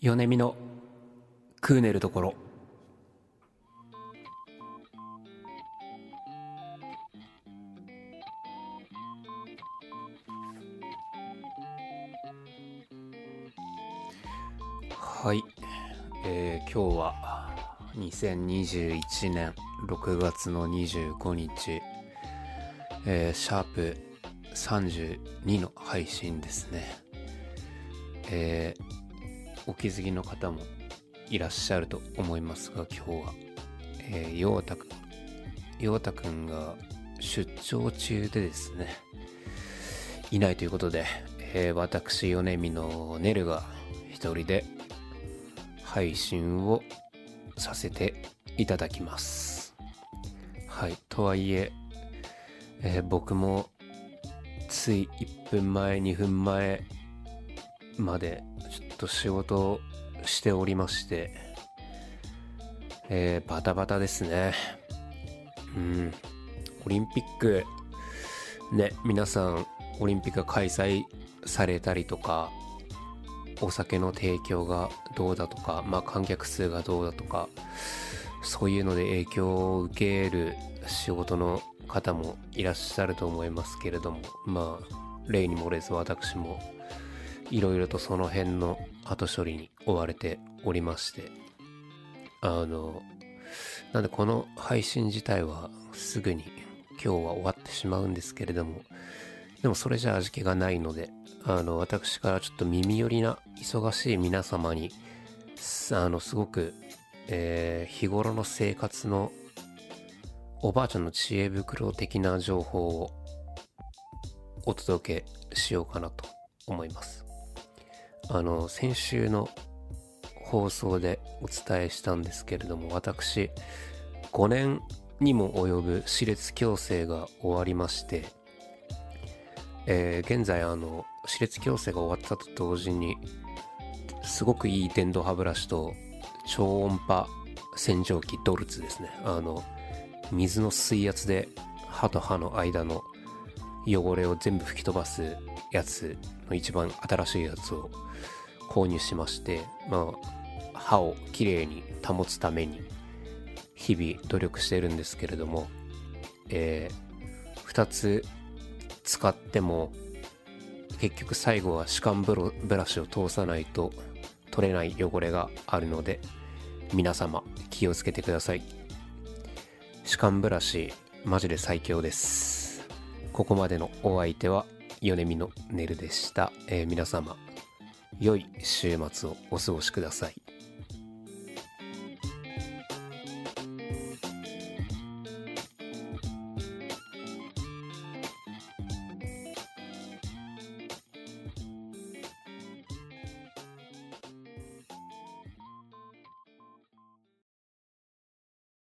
米見のクーネルところ。はい、えー今日は2021年6月の25日、えーシャープ32の配信ですね。えーお気づきの方もいらっしゃると思いますが今日は、えー、陽太くん。陽太くんが出張中でですねいないということで、えー私米見のネルが一人で配信をさせていただきます。はいとはいええー僕もつい1分前2分前までと仕事しておりまして、えーバタバタですね。うん。オリンピック、ね、皆さん、オリンピックが開催されたりとか、お酒の提供がどうだとか、まあ観客数がどうだとか、そういうので影響を受ける仕事の方もいらっしゃると思いますけれども、まあ、例に漏れず私もいろいろとその辺の後処理に追われておりまして、あの、なんでこの配信自体はすぐに今日は終わってしまうんですけれども、でもそれじゃ味気がないので、あの、私からちょっと耳寄りな忙しい皆様に、あの、すごく、えー日頃の生活のおばあちゃんの知恵袋的な情報をお届けしようかなと思います。あの、先週の放送でお伝えしたんですけれども、私、5年にも及ぶ歯列矯正が終わりまして、えー現在、あの、歯列矯正が終わったと同時に、すごくいい電動歯ブラシと超音波洗浄機ドルツですね。あの、水の水圧で歯と歯の間の汚れを全部吹き飛ばすやつの一番新しいやつを購入しまして、まあ、歯をきれいに保つために日々努力してるんですけれども、えー2つ使っても結局最後は歯間ブロブラシを通さないと取れない汚れがあるので皆様気をつけてください。歯間ブラシマジで最強です。ここまでのお相手は米美のネルでした、えー皆様良い週末をお過ごしください。